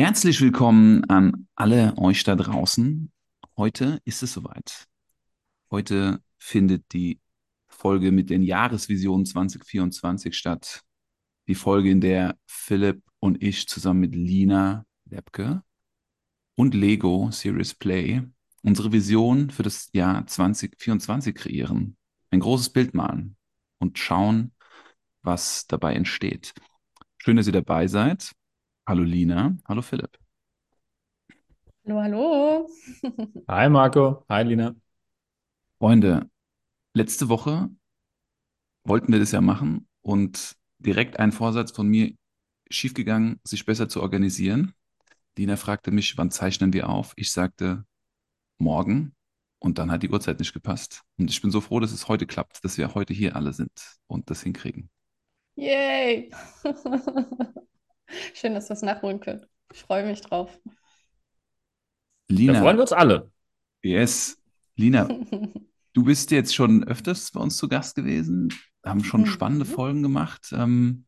Herzlich willkommen an alle euch da draußen. Heute ist es soweit. Heute findet die Folge mit den Jahresvisionen 2024 statt. Die Folge, in der Philipp und ich zusammen mit Lina Lepke und Lego Serious Play unsere Vision für das Jahr 2024 kreieren. Ein großes Bild malen und schauen, was dabei entsteht. Schön, dass ihr dabei seid. Hallo Lina, hallo Philipp. Hallo, hallo. Hi Marco, hi Lina. Freunde, letzte Woche wollten wir das ja machen und direkt ein Vorsatz von mir schiefgegangen, sich besser zu organisieren. Lina fragte mich, wann zeichnen wir auf? Ich sagte, morgen. Und dann hat die Uhrzeit nicht gepasst. Und ich bin so froh, dass es heute klappt, dass wir heute hier alle sind und das hinkriegen. Yay! Schön, dass wir es nachholen können. Ich freue mich drauf. Lina, Da freuen wir uns alle. yes. Lina, du bist jetzt schon öfters bei uns zu Gast gewesen, haben schon spannende Mhm. Folgen gemacht. Ähm,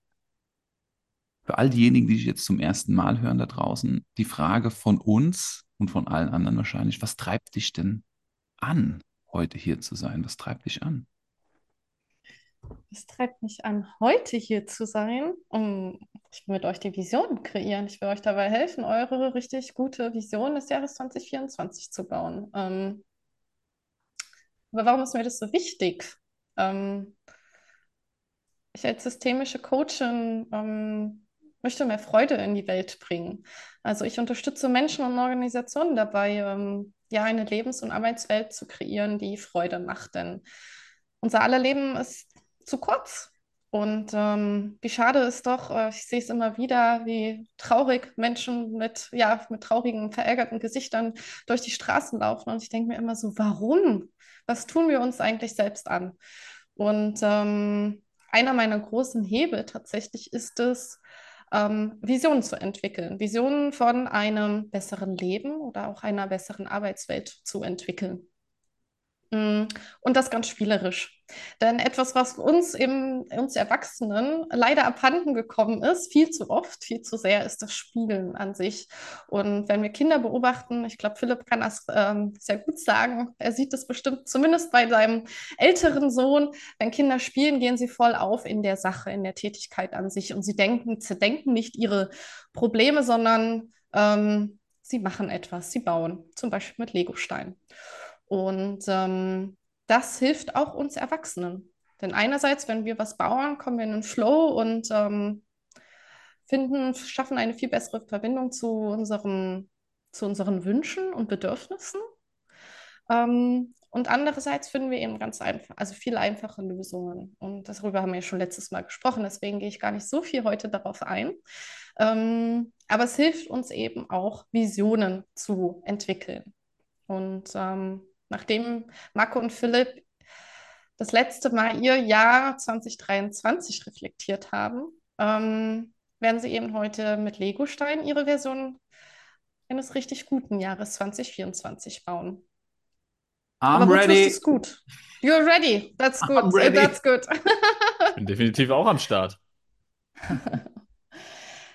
für all diejenigen, die dich jetzt zum ersten Mal hören da draußen, die Frage von uns und von allen anderen wahrscheinlich, was treibt dich denn an, heute hier zu sein? Was treibt dich an? Es treibt mich an, heute hier zu sein. Um, ich will mit euch die Vision kreieren. Ich will euch dabei helfen, eure richtig gute Vision des Jahres 2024 zu bauen. Ähm, aber warum ist mir das so wichtig? Ähm, ich als systemische Coachin ähm, möchte mehr Freude in die Welt bringen. Also ich unterstütze Menschen und Organisationen dabei, ähm, ja, eine Lebens- und Arbeitswelt zu kreieren, die Freude macht. Denn unser aller Leben ist zu kurz. Und ähm, wie schade ist doch, äh, ich sehe es immer wieder, wie traurig Menschen mit, ja, mit traurigen, verärgerten Gesichtern durch die Straßen laufen. Und ich denke mir immer so, warum? Was tun wir uns eigentlich selbst an? Und ähm, einer meiner großen Hebel tatsächlich ist es, ähm, Visionen zu entwickeln, Visionen von einem besseren Leben oder auch einer besseren Arbeitswelt zu entwickeln. Mm, Und das ganz spielerisch. Denn etwas, was uns eben, uns Erwachsenen leider abhanden gekommen ist, viel zu oft, viel zu sehr, ist das Spielen an sich. Und wenn wir Kinder beobachten, ich glaube, Philipp kann das ähm, sehr gut sagen, er sieht das bestimmt zumindest bei seinem älteren Sohn, wenn Kinder spielen, gehen sie voll auf in der Sache, in der Tätigkeit an sich. Und sie denken, zerdenken nicht ihre Probleme, sondern ähm, sie machen etwas, sie bauen, zum Beispiel mit Legosteinen. Und ähm, das hilft auch uns Erwachsenen. Denn einerseits, wenn wir was bauen, kommen wir in einen Flow und ähm, finden, schaffen eine viel bessere Verbindung zu unserem, zu unseren Wünschen und Bedürfnissen. Ähm, und andererseits finden wir eben ganz einfach, also viel einfache Lösungen. Und darüber haben wir ja schon letztes Mal gesprochen, deswegen gehe ich gar nicht so viel heute darauf ein. Ähm, aber es hilft uns eben auch, Visionen zu entwickeln. Und ähm, nachdem Marco und Philipp das letzte Mal ihr Jahr 2023 reflektiert haben, ähm, werden sie eben heute mit Legostein ihre Version eines richtig guten Jahres 2024 bauen. I'm Aber wozu ist ready. es gut? You're ready. That's good. I'm ready. That's good. Ich bin definitiv auch am Start.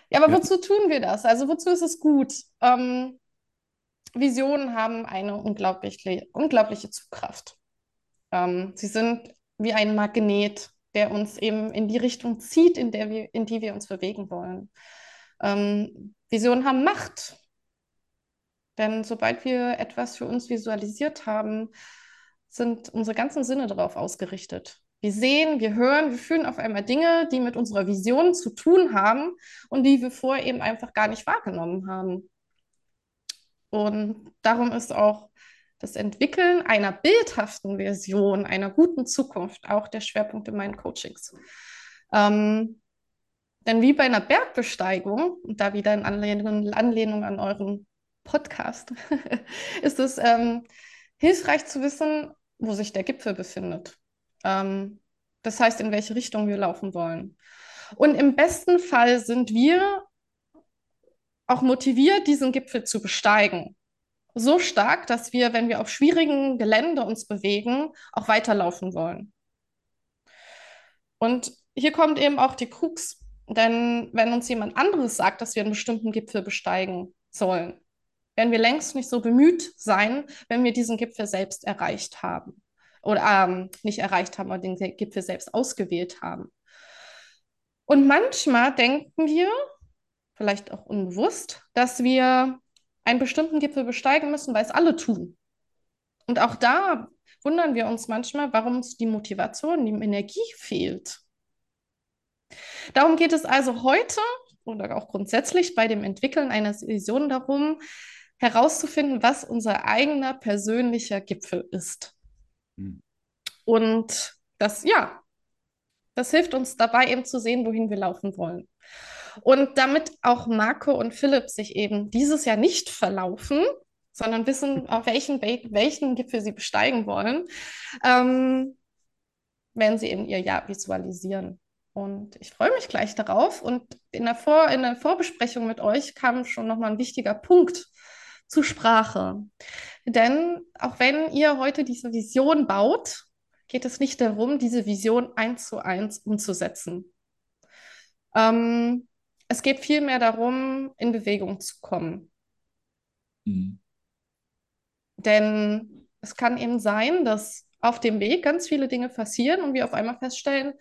Ja, aber Ja. wozu tun wir das? Also wozu ist es gut? Ähm, Visionen haben eine unglaubliche, unglaubliche Zugkraft. Ähm, sie sind wie ein Magnet, der uns eben in die Richtung zieht, in der wir, in die wir uns bewegen wollen. Ähm, Visionen haben Macht, denn sobald wir etwas für uns visualisiert haben, sind unsere ganzen Sinne darauf ausgerichtet. Wir sehen, wir hören, wir fühlen auf einmal Dinge, die mit unserer Vision zu tun haben und die wir vorher eben einfach gar nicht wahrgenommen haben. Und darum ist auch das Entwickeln einer bildhaften Version, einer guten Zukunft auch der Schwerpunkt in meinen Coachings. Ähm, denn wie bei einer Bergbesteigung, und da wieder in Anlehnung, Anlehnung an euren Podcast, ist es ähm, hilfreich zu wissen, wo sich der Gipfel befindet. Ähm, das heißt, in welche Richtung wir laufen wollen. Und im besten Fall sind wir auch motiviert, diesen Gipfel zu besteigen. So stark, dass wir, wenn wir auf schwierigem Gelände uns bewegen, auch weiterlaufen wollen. Und hier kommt eben auch die Krux. Denn wenn uns jemand anderes sagt, dass wir einen bestimmten Gipfel besteigen sollen, werden wir längst nicht so bemüht sein, wenn wir diesen Gipfel selbst erreicht haben. Oder ähm, nicht erreicht haben, aber den Gipfel selbst ausgewählt haben. Und manchmal denken wir, vielleicht auch unbewusst, dass wir einen bestimmten Gipfel besteigen müssen, weil es alle tun. Und auch da wundern wir uns manchmal, warum uns die Motivation, die Energie fehlt. Darum geht es also heute oder auch grundsätzlich bei dem Entwickeln einer Vision darum, herauszufinden, was unser eigener persönlicher Gipfel ist. Mhm. Und das, ja, das hilft uns dabei eben zu sehen, wohin wir laufen wollen. Und damit auch Marco und Philipp sich eben dieses Jahr nicht verlaufen, sondern wissen, auf welchen, welchen Gipfel sie besteigen wollen, ähm, werden sie eben ihr Jahr visualisieren. Und ich freue mich gleich darauf. Und in der, Vor in der Vorbesprechung mit euch kam schon nochmal ein wichtiger Punkt zur Sprache. Denn auch wenn ihr heute diese Vision baut, geht es nicht darum, diese Vision eins zu eins umzusetzen. Ähm, es geht vielmehr darum, in Bewegung zu kommen. Mhm. Denn es kann eben sein, dass auf dem Weg ganz viele Dinge passieren und wir auf einmal feststellen,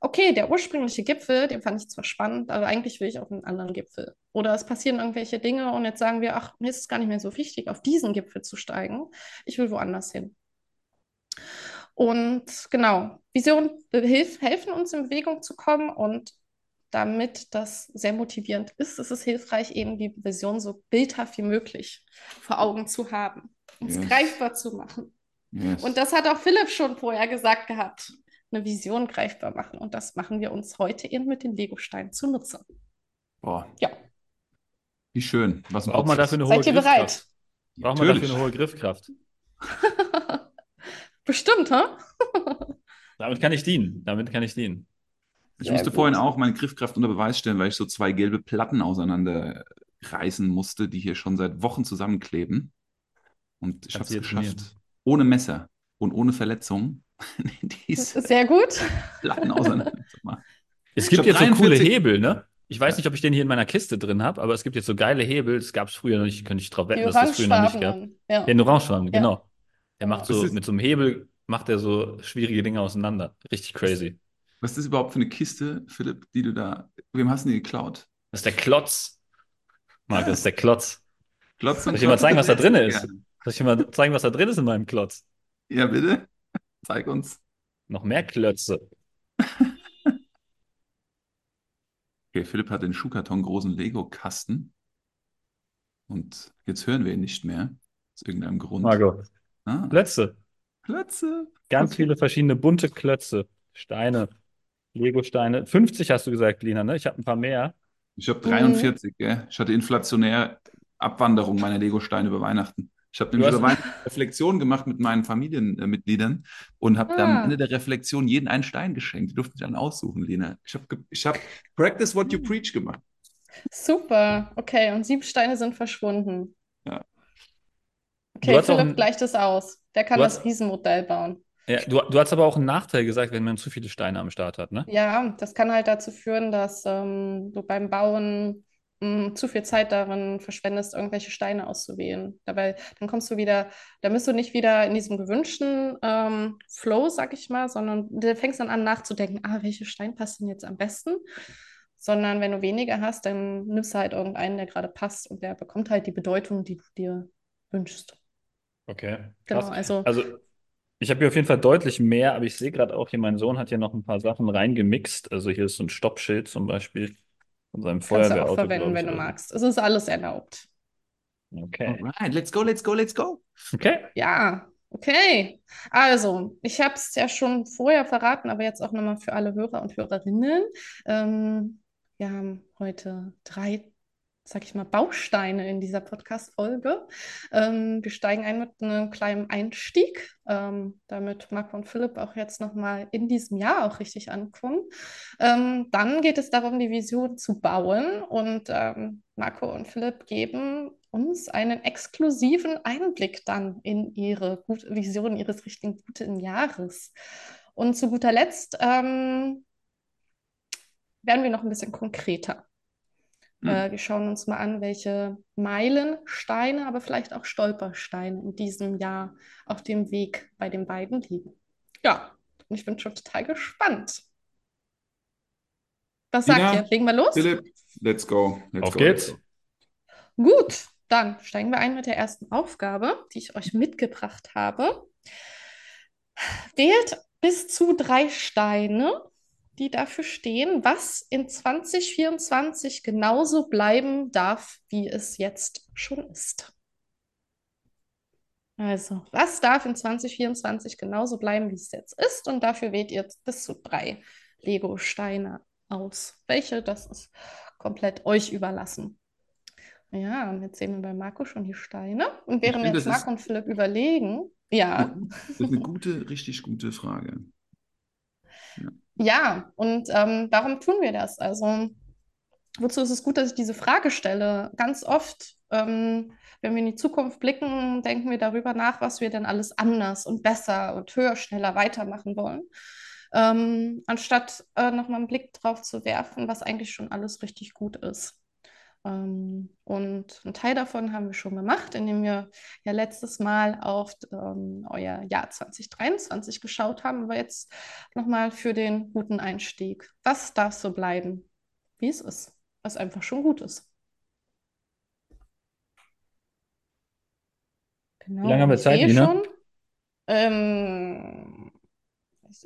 okay, der ursprüngliche Gipfel, den fand ich zwar spannend, aber eigentlich will ich auf einen anderen Gipfel. Oder es passieren irgendwelche Dinge und jetzt sagen wir, ach, mir ist es gar nicht mehr so wichtig, auf diesen Gipfel zu steigen. Ich will woanders hin. Und genau, Visionen helfen uns in Bewegung zu kommen und damit das sehr motivierend ist, ist es hilfreich, eben die Vision so bildhaft wie möglich vor Augen zu haben, uns yes. greifbar zu machen. Yes. Und das hat auch Philipp schon vorher gesagt gehabt, eine Vision greifbar machen. Und das machen wir uns heute eben mit den Legosteinen zunutze. Boah. Ja. Wie schön. Was braucht man dafür eine hohe Seid ihr bereit? Braucht man dafür eine hohe Griffkraft? Bestimmt, hä? Damit kann ich dienen. Damit kann ich dienen. Ich Sehr musste gut. vorhin auch meine Griffkraft unter Beweis stellen, weil ich so zwei gelbe Platten auseinanderreißen musste, die hier schon seit Wochen zusammenkleben. Und ich habe es geschafft. Ohne Messer und ohne Verletzung. Sehr gut. Platten auseinanderzumachen. Es gibt jetzt so coole Hebel, ne? Ich weiß nicht, ob ich den hier in meiner Kiste drin habe, aber es gibt jetzt so geile Hebel. Das gab es früher noch nicht, könnte ich drauf wetten, dass es das früher noch nicht gab. Ja. Den Orangefarben, ja. genau. Der macht so, mit so einem Hebel macht er so schwierige Dinge auseinander. Richtig crazy. Was ist das überhaupt für eine Kiste, Philipp, die du da. Wem hast du die geklaut? Das ist der Klotz. Marc, das ist der Klotz. Klotz Soll ich dir mal zeigen, was da drin ist? Soll ich dir mal zeigen, was da drin ist in meinem Klotz? Ja, bitte. Zeig uns. Noch mehr Klötze. okay, Philipp hat den Schuhkarton großen Lego-Kasten. Und jetzt hören wir ihn nicht mehr. Aus irgendeinem Grund. Margot. Ah. Klötze. Klötze. Ganz viele verschiedene bunte Klötze. Steine. Lego-Steine. 50 hast du gesagt, Lina, ne? Ich habe ein paar mehr. Ich habe 43, mhm. gell? Ich hatte inflationär Abwanderung meiner Lego-Steine über Weihnachten. Ich habe nämlich über Weihnachten Reflexion gemacht mit meinen Familienmitgliedern und habe ah. dann am Ende der Reflexion jeden einen Stein geschenkt. Die durften sich dann aussuchen, Lina. Ich habe ich hab Practice what you hm. preach gemacht. Super, okay. Und sieben Steine sind verschwunden. Ja. Okay, Philipp gleicht es aus. Der kann das Riesenmodell bauen. Ja, du, du hast aber auch einen Nachteil gesagt, wenn man zu viele Steine am Start hat, ne? Ja, das kann halt dazu führen, dass ähm, du beim Bauen mh, hm, zu viel Zeit darin verschwendest, irgendwelche Steine auszuwählen. Dabei, dann kommst du wieder, da bist du nicht wieder in diesem gewünschten ähm, Flow, sag ich mal, sondern du fängst dann an nachzudenken, ah, welche Stein passt denn jetzt am besten? Sondern wenn du weniger hast, dann nimmst du halt irgendeinen, der gerade passt und der bekommt halt die Bedeutung, die du dir wünschst. Okay. Genau, also, also ich habe hier auf jeden Fall deutlich mehr, aber ich sehe gerade auch hier, mein Sohn hat hier noch ein paar Sachen reingemixt. Also hier ist so ein Stoppschild zum Beispiel von seinem Feuerwehrauto. Kannst du auch verwenden, wenn du magst. Es ist alles erlaubt. Okay. Alright, let's go, let's go, let's go. Okay. Ja, okay. Also, ich habe es ja schon vorher verraten, aber jetzt auch nochmal für alle Hörer und Hörerinnen. Ähm, wir haben heute drei sag ich mal, Bausteine in dieser Podcast-Folge. Ähm, wir steigen ein mit einem kleinen Einstieg, ähm, damit Marco und Philipp auch jetzt nochmal in diesem Jahr auch richtig ankommen. Ähm, dann geht es darum, die Vision zu bauen und ähm, Marco und Philipp geben uns einen exklusiven Einblick dann in ihre gute Vision ihres richtigen guten Jahres. Und zu guter Letzt ähm, werden wir noch ein bisschen konkreter. Hm. Äh, wir schauen uns mal an, welche Meilensteine, aber vielleicht auch Stolpersteine in diesem Jahr auf dem Weg bei den beiden liegen. Ja, und ich bin schon total gespannt. Was sagt Tina, ihr? Legen wir los? Philipp, let's go. Let's Auf go, geht's. Gut, dann steigen wir ein mit der ersten Aufgabe, die ich euch mitgebracht habe. Wählt bis zu drei Steine, die dafür stehen, was in 2024 genauso bleiben darf, wie es jetzt schon ist. Also, was darf in 2024 genauso bleiben, wie es jetzt ist? Und dafür wählt ihr bis zu drei Lego-Steine aus. Welche, das ist komplett euch überlassen. Ja, und jetzt sehen wir bei Marco schon die Steine. Und während finde, jetzt Marco und Philipp überlegen, ja. Das ist eine gute, richtig gute Frage. Ja, ja und ähm, warum tun wir das? Also, wozu ist es gut, dass ich diese Frage stelle? Ganz oft, ähm, wenn wir in die Zukunft blicken, denken wir darüber nach, was wir denn alles anders und besser und höher, schneller weitermachen wollen ähm, anstatt äh, nochmal einen Blick drauf zu werfen, was eigentlich schon alles richtig gut ist. Ähm, und einen Teil davon haben wir schon gemacht, indem wir ja letztes Mal auf ähm, euer Jahr 2023 geschaut haben, aber jetzt nochmal für den guten Einstieg. Was darf so bleiben, wie es ist, was einfach schon gut ist? Genau. Wie lange haben wir Zeit, Nina? Schon, ähm,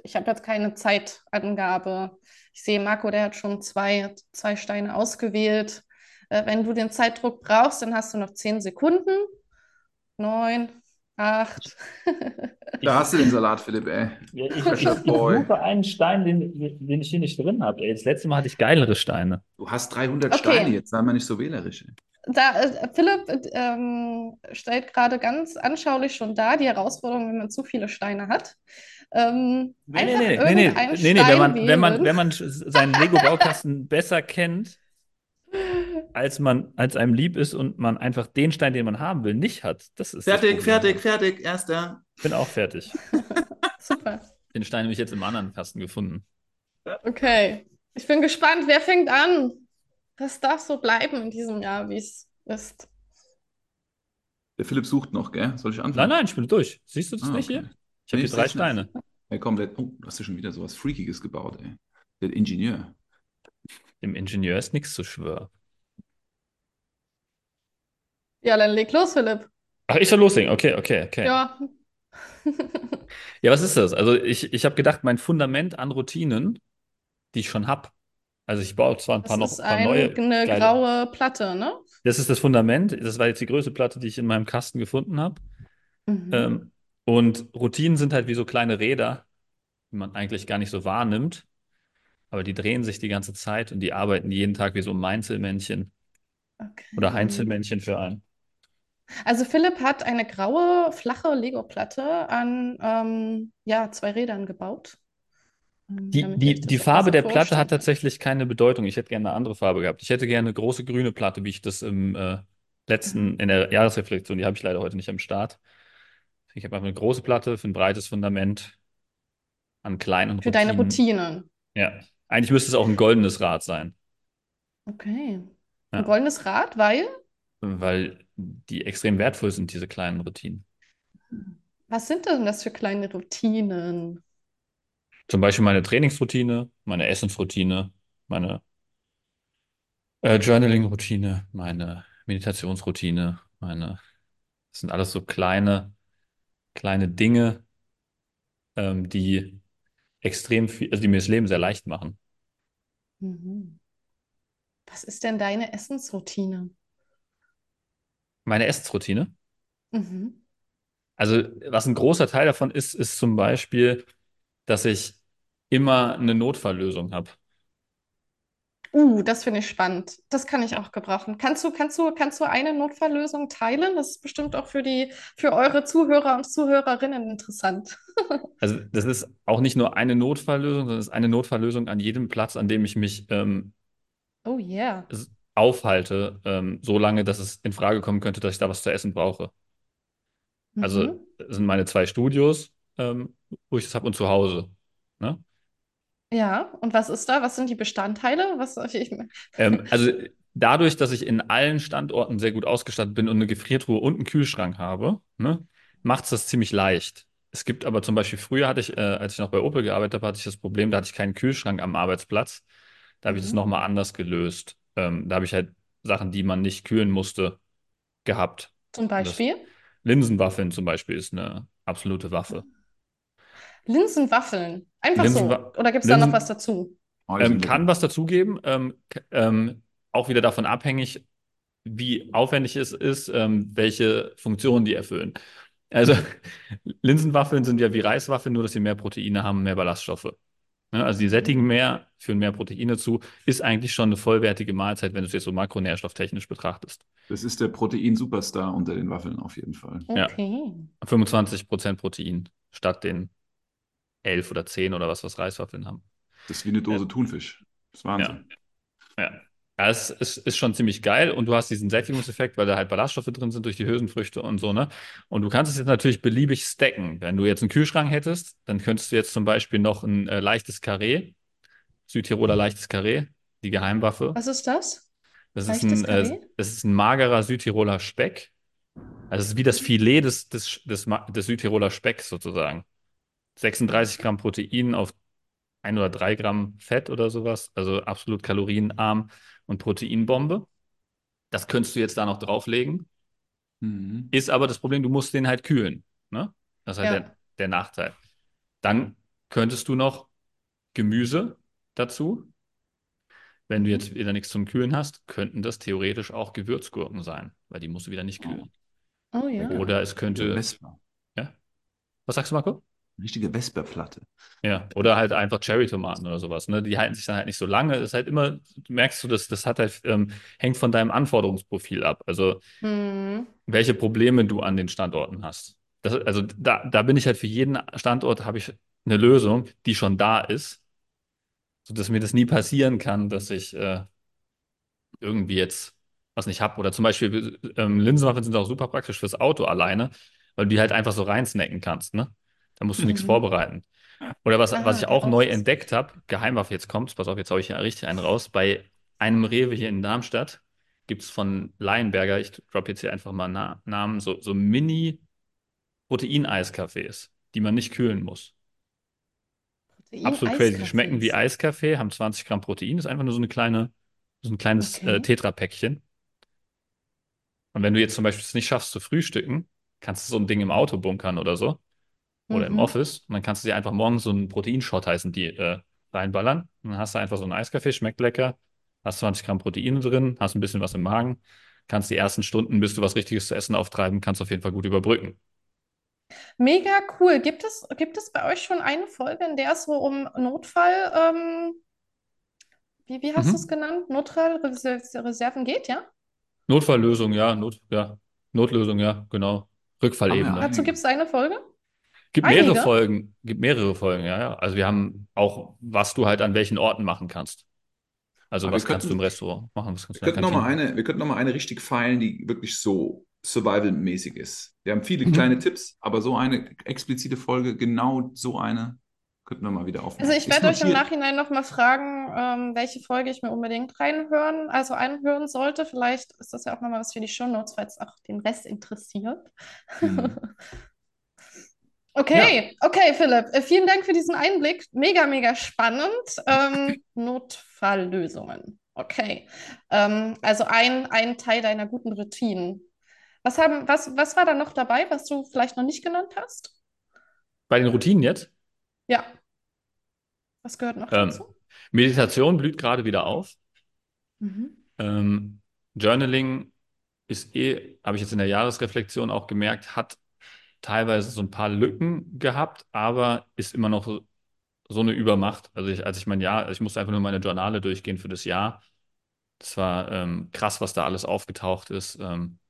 ich habe jetzt keine Zeitangabe. Ich sehe, Marco, der hat schon zwei, zwei Steine ausgewählt. Äh, wenn du den Zeitdruck brauchst, dann hast du noch zehn Sekunden. Neun, acht. da hast du den Salat, Philipp, ey. Ja, ich, ich, ich suche einen Stein, den, den ich hier nicht drin habe. Das letzte Mal hatte ich geilere Steine. Du hast 300 okay. Steine, jetzt sei mal nicht so wählerisch. Da, äh, Philipp äh, ähm, stellt gerade ganz anschaulich schon dar die Herausforderung, wenn man zu viele Steine hat. Ähm, nee, nee, nee, nee, nee, nee, nee, wenn man, wenn man, wenn man seinen Lego-Baukasten besser kennt, als man, als einem lieb ist und man einfach den Stein, den man haben will, nicht hat. Das ist fertig, fertig, fertig, erster. Ich bin auch fertig. Super. Den Stein habe ich jetzt im anderen Kasten gefunden. Okay. Ich bin gespannt, wer fängt an? Das darf so bleiben in diesem Jahr, wie es ist. Der Philipp sucht noch, gell? Soll ich anfangen? Nein, nein, ich bin durch. Siehst du das ah, nicht okay. hier? Ich habe hier drei Steine. Hey, komm, oh, du hast ja schon wieder sowas Freakiges gebaut, ey. Der Ingenieur. Dem Ingenieur ist nichts zu schwören. Ja, dann leg los, Philipp. Ach, ich soll loslegen. Okay, okay, okay. Ja. ja, was ist das? Also ich, ich habe gedacht, mein Fundament an Routinen, die ich schon habe. Also ich baue zwar ein paar das noch ein paar neue. Eine geile. graue Platte, ne? Das ist das Fundament. Das war jetzt die größte Platte, die ich in meinem Kasten gefunden habe. Mhm. Ähm, und Routinen sind halt wie so kleine Räder, die man eigentlich gar nicht so wahrnimmt. Aber die drehen sich die ganze Zeit und die arbeiten jeden Tag wie so ein Einzelmännchen. Okay. Oder Einzelmännchen für einen. Also Philipp hat eine graue, flache Lego-Platte an ähm, ja, zwei Rädern gebaut. Ähm, die, die, die Farbe der Platte hat tatsächlich keine Bedeutung. Ich hätte gerne eine andere Farbe gehabt. Ich hätte gerne eine große grüne Platte, wie ich das im äh, letzten, mhm. in der Jahresreflexion, die habe ich leider heute nicht am Start. Ich habe einfach eine große Platte für ein breites Fundament an kleinen Für deine Routinen. Ja. Eigentlich müsste es auch ein goldenes Rad sein. Okay. Ein ja. goldenes Rad, weil? Weil die extrem wertvoll sind, diese kleinen Routinen. Was sind denn das für kleine Routinen? Zum Beispiel meine Trainingsroutine, meine Essensroutine, meine äh, Journaling-Routine, meine Meditationsroutine, meine. Das sind alles so kleine kleine Dinge, ähm, die extrem viel, also die mir das Leben sehr leicht machen. Mhm. Was ist denn deine Essensroutine? Meine Essensroutine? Mhm. Also, was ein großer Teil davon ist, ist zum Beispiel, dass ich immer eine Notfalllösung habe. Uh, das finde ich spannend. Das kann ich auch gebrauchen. Kannst du, kannst du, kannst du eine Notfalllösung teilen? Das ist bestimmt auch für die, für eure Zuhörer und Zuhörerinnen interessant. Also das ist auch nicht nur eine Notfalllösung, sondern es ist eine Notfalllösung an jedem Platz, an dem ich mich ähm, oh yeah. Aufhalte, ähm, so lange, dass es in Frage kommen könnte, dass ich da was zu essen brauche. Also mhm. das sind meine zwei Studios, ähm, wo ich das habe, und zu Hause. Ne? Ja, und was ist da? Was sind die Bestandteile? Was, ich... ähm, also dadurch, dass ich in allen Standorten sehr gut ausgestattet bin und eine Gefriertruhe und einen Kühlschrank habe, ne, macht es das ziemlich leicht. Es gibt aber zum Beispiel, früher hatte ich, äh, als ich noch bei Opel gearbeitet habe, hatte ich das Problem, da hatte ich keinen Kühlschrank am Arbeitsplatz. Da habe ich das mhm. nochmal anders gelöst. Ähm, da habe ich halt Sachen, die man nicht kühlen musste, gehabt. Zum Beispiel? Linsenwaffeln zum Beispiel ist eine absolute Waffe. Linsenwaffeln? Einfach Linsenwa so? Oder gibt es da noch was dazu? Ähm, kann was dazugeben. Ähm, ähm, auch wieder davon abhängig, wie aufwendig es ist, ähm, welche Funktionen die erfüllen. Also Linsenwaffeln sind ja wie Reiswaffeln, nur dass sie mehr Proteine haben, mehr Ballaststoffe. Ja, also die sättigen mehr, führen mehr Proteine zu, ist eigentlich schon eine vollwertige Mahlzeit, wenn du es jetzt so makronährstofftechnisch betrachtest. Das ist der Protein-Superstar unter den Waffeln auf jeden Fall. Okay. Ja. 25% Protein statt den 11 oder 10 oder was, was Reiswaffeln haben. Das ist wie eine Dose ja. Thunfisch. Das ist Wahnsinn. Ja. ja. Ja, es ist, ist, schon ziemlich geil und du hast diesen Sättigungseffekt, weil da halt Ballaststoffe drin sind durch die Hülsenfrüchte und so, ne? Und du kannst es jetzt natürlich beliebig stacken. Wenn du jetzt einen Kühlschrank hättest, dann könntest du jetzt zum Beispiel noch ein äh, leichtes Karree, Südtiroler leichtes Karree, die Geheimwaffe. Was ist das? Das ist, ein, äh, das ist ein magerer Südtiroler Speck. Also es ist wie das Filet des, des, des, des Südtiroler Specks sozusagen. 36 Gramm Protein auf ein oder drei Gramm Fett oder sowas, also absolut kalorienarm und Proteinbombe. Das könntest du jetzt da noch drauflegen. Mhm. Ist aber das Problem, du musst den halt kühlen. Ne? Das ist halt ja. der, der Nachteil. Dann könntest du noch Gemüse dazu. Wenn du jetzt wieder nichts zum Kühlen hast, könnten das theoretisch auch Gewürzgurken sein, weil die musst du wieder nicht kühlen. Oh ja. Oder es könnte. Ja? Was sagst du, Marco? Richtige Vesperplatte. Ja, oder halt einfach Cherry-Tomaten oder sowas. Ne? Die halten sich dann halt nicht so lange. Das ist halt immer, du merkst du, das, das hat halt, ähm, hängt von deinem Anforderungsprofil ab. Also hm. welche Probleme du an den Standorten hast. Das, also da, da bin ich halt für jeden Standort habe ich eine Lösung, die schon da ist, sodass mir das nie passieren kann, dass ich äh, irgendwie jetzt was nicht habe. Oder zum Beispiel ähm, Linsenwaffeln sind auch super praktisch fürs Auto alleine, weil du die halt einfach so reinsnacken kannst. Ne? Da musst du mhm. nichts vorbereiten. Oder was, was ich auch neu entdeckt habe, Geheimwaffe, jetzt kommt's, pass auf, jetzt habe ich ja richtig einen raus. Bei einem Rewe hier in Darmstadt gibt es von Leinberger, ich droppe jetzt hier einfach mal Na Namen, so, so Mini-Protein-Eiskaffees, die man nicht kühlen muss. Protein Absolut crazy. Die schmecken wie Eiskaffee, haben 20 Gramm Protein, ist einfach nur so eine kleine, so ein kleines okay. äh, Tetra-Päckchen. Und wenn du jetzt zum Beispiel es nicht schaffst zu frühstücken, kannst du so ein Ding im Auto bunkern oder so oder mhm. im Office. Und dann kannst du dir einfach morgens so einen Proteinshot heißen, die äh, reinballern. Und dann hast du einfach so einen Eiskaffee, schmeckt lecker, hast 20 Gramm Proteine drin, hast ein bisschen was im Magen, kannst die ersten Stunden, bis du was Richtiges zu essen auftreiben, kannst auf jeden Fall gut überbrücken. Mega cool. Gibt es, gibt es bei euch schon eine Folge, in der es so um Notfall, ähm, wie, wie hast mhm. du es genannt? Notfallreserven geht, ja? Notfalllösung, ja. Not, ja. Notlösung, ja, genau. Rückfallebene. Dazu gibt es eine Folge? Gibt Einige? mehrere Folgen, gibt mehrere Folgen, ja, ja. Also wir haben auch, was du halt an welchen Orten machen kannst. Also Aber was kannst könnten, du im Restaurant machen? Was kannst wir, könnten noch mal eine, wir könnten noch mal eine richtig feilen, die wirklich so survival-mäßig ist. Wir haben viele mhm. kleine Tipps, aber so eine explizite Folge, genau so eine, könnten wir mal wieder aufnehmen. Also ich werde euch im Nachhinein noch mal fragen, ähm, welche Folge ich mir unbedingt reinhören, also einhören sollte. Vielleicht ist das ja auch noch mal was für die Show Notes, falls auch den Rest interessiert. Mhm. Okay, ja. okay, Philipp. Äh, vielen Dank für diesen Einblick. Mega, mega spannend. Ähm, Notfalllösungen. Okay. Ähm, also ein, ein Teil deiner guten Routinen. Was, haben, was, was war da noch dabei, was du vielleicht noch nicht genannt hast? Bei den Routinen jetzt? Ja. Was gehört noch ähm, dazu? Meditation blüht gerade wieder auf. Mhm. Ähm, Journaling ist eh, habe ich jetzt in der Jahresreflexion auch gemerkt, hat teilweise so ein paar Lücken gehabt, aber ist immer noch so, eine Übermacht. Also ich, als ich mein Jahr, ich musste einfach nur meine Journale durchgehen für das Jahr. Das war ähm, krass, was da alles aufgetaucht ist. Ähm,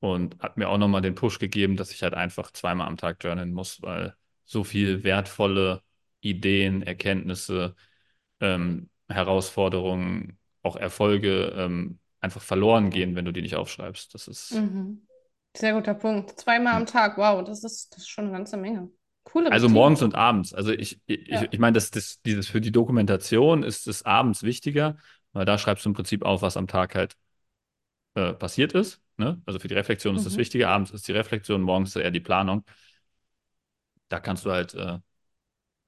und hat mir auch nochmal den Push gegeben, dass ich halt einfach zweimal am Tag journalen muss, weil so viel wertvolle Ideen, Erkenntnisse, ähm, Herausforderungen, auch Erfolge ähm, einfach verloren gehen, wenn du die nicht aufschreibst. Das ist mhm. Sehr guter Punkt. Zweimal am Tag, wow, das ist, das ist schon eine ganze Menge. Coole also morgens und abends. Also ich, ich, ja. ich meine, das, das, dieses für die Dokumentation ist es abends wichtiger, weil da schreibst du im Prinzip auf, was am Tag halt äh, passiert ist. Ne? Also für die Reflexion mhm. ist das Wichtige, abends ist die Reflexion, morgens eher die Planung. Da kannst du halt äh,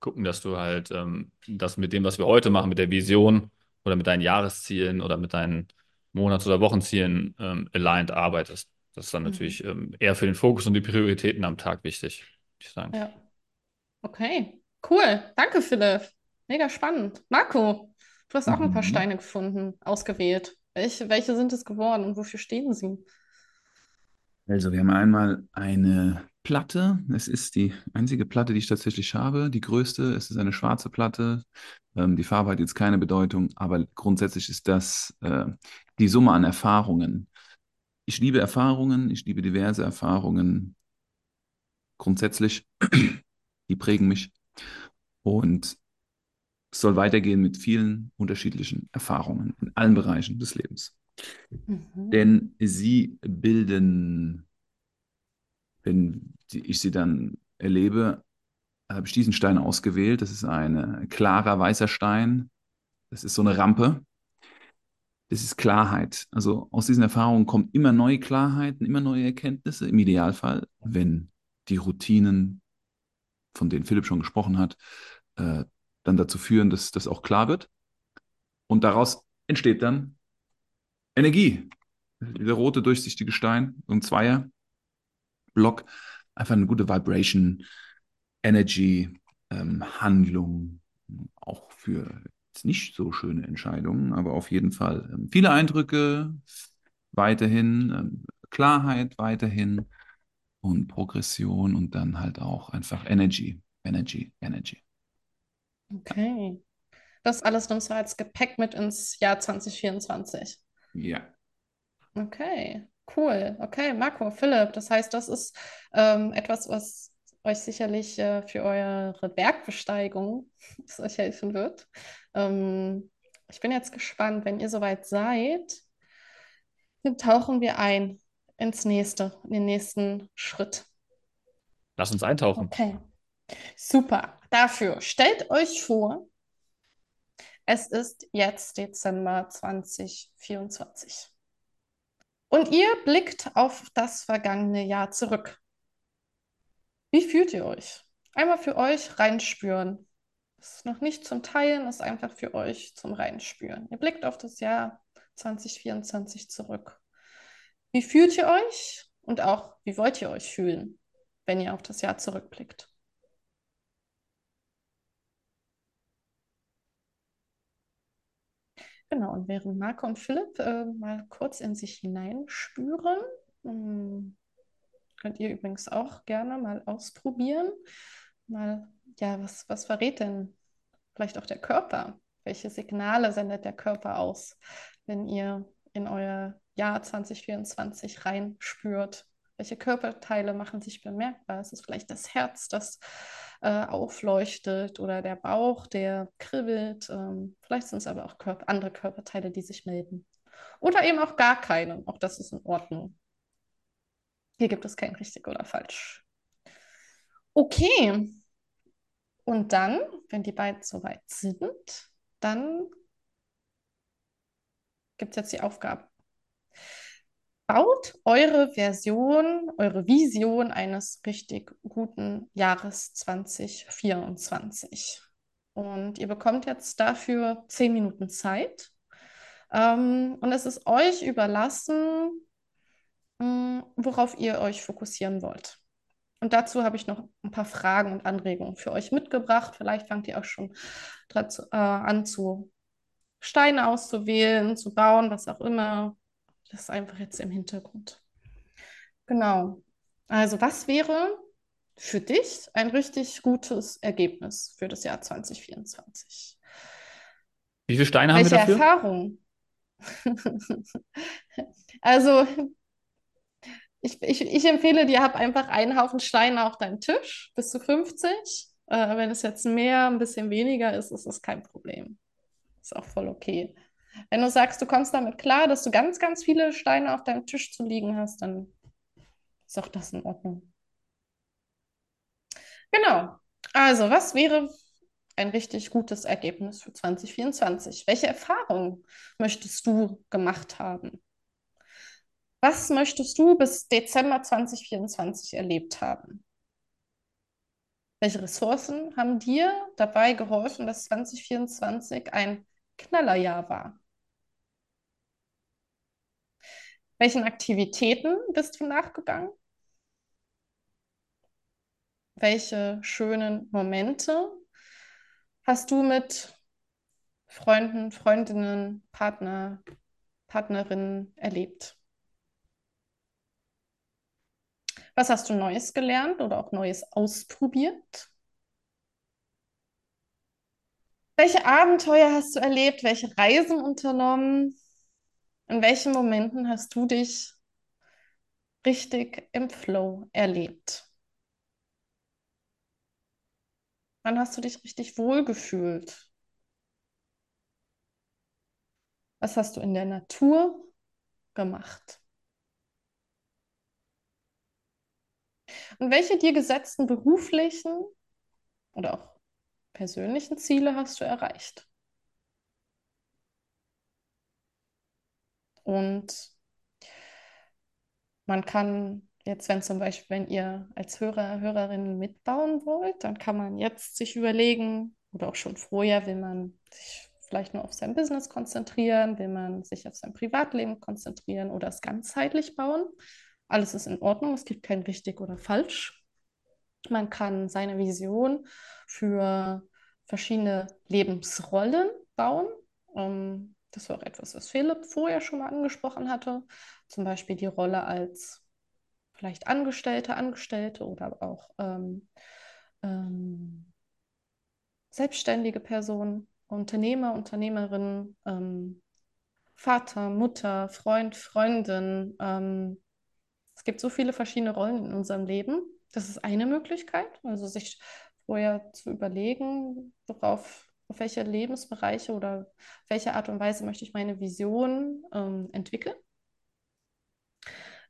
gucken, dass du halt ähm, das mit dem, was wir heute machen, mit der Vision oder mit deinen Jahreszielen oder mit deinen Monats- oder Wochenzielen ähm, aligned arbeitest. Das ist dann mhm. natürlich ähm, eher für den Fokus und die Prioritäten am Tag wichtig, würde ich sagen. Ja. Okay, cool. Danke, Philipp. Mega spannend. Marco, du hast auch mhm. ein paar mhm. Steine gefunden, ausgewählt. Welche, welche sind es geworden und wofür stehen sie? Also, wir haben einmal eine Platte. Es ist die einzige Platte, die ich tatsächlich habe. Die größte. Es ist eine schwarze Platte. Ähm, die Farbe hat jetzt keine Bedeutung, aber grundsätzlich ist das äh, die Summe an Erfahrungen. Ich liebe Erfahrungen, ich liebe diverse Erfahrungen. Grundsätzlich, die prägen mich. Und es soll weitergehen mit vielen unterschiedlichen Erfahrungen in allen Bereichen des Lebens. Mhm. Denn sie bilden, wenn ich sie dann erlebe, habe ich diesen Stein ausgewählt. Das ist ein klarer weißer Stein. Das ist so eine Rampe. Das ist Klarheit. Also aus diesen Erfahrungen kommt immer neue Klarheiten, immer neue Erkenntnisse. Im Idealfall, wenn die Routinen, von denen Philipp schon gesprochen hat, äh, dann dazu führen, dass das auch klar wird. Und daraus entsteht dann Energie. Dieser rote durchsichtige Stein, so ein Zweierblock, einfach eine gute Vibration, Energy, ähm, Handlung, auch für nicht so schöne Entscheidungen, aber auf jeden Fall ähm, viele Eindrücke, weiterhin ähm, Klarheit, weiterhin und Progression und dann halt auch einfach Energy, Energy, Energy. Okay. Das alles nimmst du als Gepäck mit ins Jahr 2024. Ja. Okay, cool. Okay, Marco, Philipp, das heißt, das ist ähm, etwas, was euch sicherlich äh, für eure Bergbesteigung euch helfen wird. Ähm, ich bin jetzt gespannt, wenn ihr soweit seid, dann tauchen wir ein ins nächste, in den nächsten Schritt. Lass uns eintauchen. Okay, super. Dafür stellt euch vor, es ist jetzt Dezember 2024. Und ihr blickt auf das vergangene Jahr zurück. Wie fühlt ihr euch? Einmal für euch reinspüren. Das ist noch nicht zum Teilen, ist einfach für euch zum Reinspüren. Ihr blickt auf das Jahr 2024 zurück. Wie fühlt ihr euch und auch wie wollt ihr euch fühlen, wenn ihr auf das Jahr zurückblickt? Genau, und während Marco und Philipp äh, mal kurz in sich hineinspüren, ähm, könnt ihr übrigens auch gerne mal ausprobieren. Mal, ja, was, was verrät denn vielleicht auch der Körper? Welche Signale sendet der Körper aus, wenn ihr in euer Jahr 2024 reinspürt? Welche Körperteile machen sich bemerkbar? Es ist vielleicht das Herz, das äh, aufleuchtet oder der Bauch, der kribbelt. Ähm, vielleicht sind es aber auch Körper, andere Körperteile, die sich melden. Oder eben auch gar keine. Auch das ist in Ordnung. Hier gibt es kein richtig oder falsch. Okay. Und dann, wenn die beiden soweit sind, dann gibt es jetzt die Aufgabe. Baut eure Version, eure Vision eines richtig guten Jahres 2024. Und ihr bekommt jetzt dafür zehn Minuten Zeit. Ähm, und es ist euch überlassen, worauf ihr euch fokussieren wollt. Und dazu habe ich noch ein paar Fragen und Anregungen für euch mitgebracht. Vielleicht fangt ihr auch schon dazu, äh, an, zu Steine auszuwählen, zu bauen, was auch immer. Das ist einfach jetzt im Hintergrund. Genau. Also, was wäre für dich ein richtig gutes Ergebnis für das Jahr 2024? Wie viele Steine haben Welche wir dafür? Erfahrung? also, ich, ich, ich empfehle dir, hab einfach einen Haufen Steine auf deinem Tisch, bis zu 50. Äh, wenn es jetzt mehr, ein bisschen weniger ist, ist es kein Problem. Ist auch voll okay. Wenn du sagst, du kommst damit klar, dass du ganz, ganz viele Steine auf deinem Tisch zu liegen hast, dann ist auch das in Ordnung. Genau. Also, was wäre ein richtig gutes Ergebnis für 2024? Welche Erfahrungen möchtest du gemacht haben? Was möchtest du bis Dezember 2024 erlebt haben? Welche Ressourcen haben dir dabei geholfen, dass 2024 ein Knallerjahr war? Welchen Aktivitäten bist du nachgegangen? Welche schönen Momente hast du mit Freunden, Freundinnen, Partner, Partnerinnen erlebt? Was hast du Neues gelernt oder auch Neues ausprobiert? Welche Abenteuer hast du erlebt? Welche Reisen unternommen? In welchen Momenten hast du dich richtig im Flow erlebt? Wann hast du dich richtig wohl gefühlt? Was hast du in der Natur gemacht? Und welche dir gesetzten beruflichen oder auch persönlichen Ziele hast du erreicht? Und man kann jetzt, wenn zum Beispiel, wenn ihr als Hörer, Hörerin mitbauen wollt, dann kann man jetzt sich überlegen, oder auch schon vorher, will man sich vielleicht nur auf sein Business konzentrieren, will man sich auf sein Privatleben konzentrieren oder es ganzheitlich bauen. Alles ist in Ordnung, es gibt kein richtig oder falsch. Man kann seine Vision für verschiedene Lebensrollen bauen. Ähm, das war auch etwas, was Philipp vorher schon mal angesprochen hatte. Zum Beispiel die Rolle als vielleicht Angestellte, Angestellte oder auch ähm, ähm, selbstständige Person, Unternehmer, Unternehmerin, ähm, Vater, Mutter, Freund, Freundin, ähm, es gibt so viele verschiedene Rollen in unserem Leben. Das ist eine Möglichkeit, also sich vorher zu überlegen, worauf, auf welche Lebensbereiche oder welche Art und Weise möchte ich meine Vision ähm, entwickeln.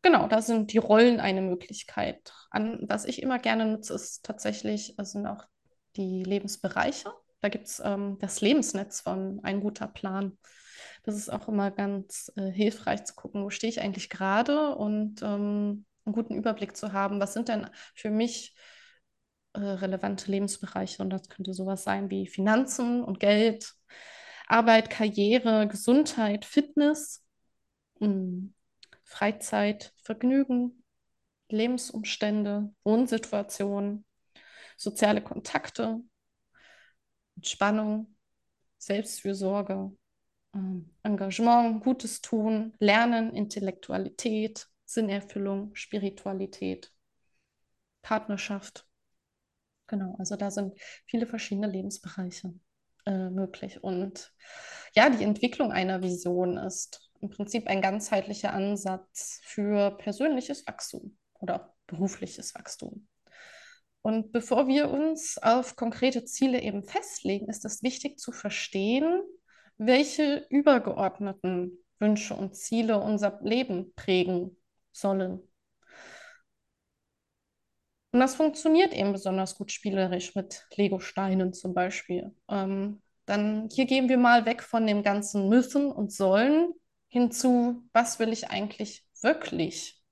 Genau, da sind die Rollen eine Möglichkeit. An, was ich immer gerne nutze, ist tatsächlich, sind auch die Lebensbereiche. Da gibt es ähm, das Lebensnetz von Ein guter Plan. Ist auch immer ganz äh, hilfreich zu gucken, wo stehe ich eigentlich gerade und ähm, einen guten Überblick zu haben, was sind denn für mich äh, relevante Lebensbereiche. Und das könnte sowas sein wie Finanzen und Geld, Arbeit, Karriere, Gesundheit, Fitness, mh, hm, Freizeit, Vergnügen, Lebensumstände, Wohnsituation, soziale Kontakte, Entspannung, Selbstfürsorge, Engagement, Gutes tun, Lernen, Intellektualität, Sinnerfüllung, Spiritualität, Partnerschaft. Genau, also da sind viele verschiedene Lebensbereiche äh, möglich. Und ja, die Entwicklung einer Vision ist im Prinzip ein ganzheitlicher Ansatz für persönliches Wachstum oder berufliches Wachstum. Und bevor wir uns auf konkrete Ziele eben festlegen, ist es wichtig zu verstehen, welche übergeordneten Wünsche und Ziele unser Leben prägen sollen. Und das funktioniert eben besonders gut spielerisch mit Lego-Steinen zum Beispiel. Ähm, dann hier gehen wir mal weg von dem ganzen Müssen und Sollen hinzu, was will ich eigentlich wirklich?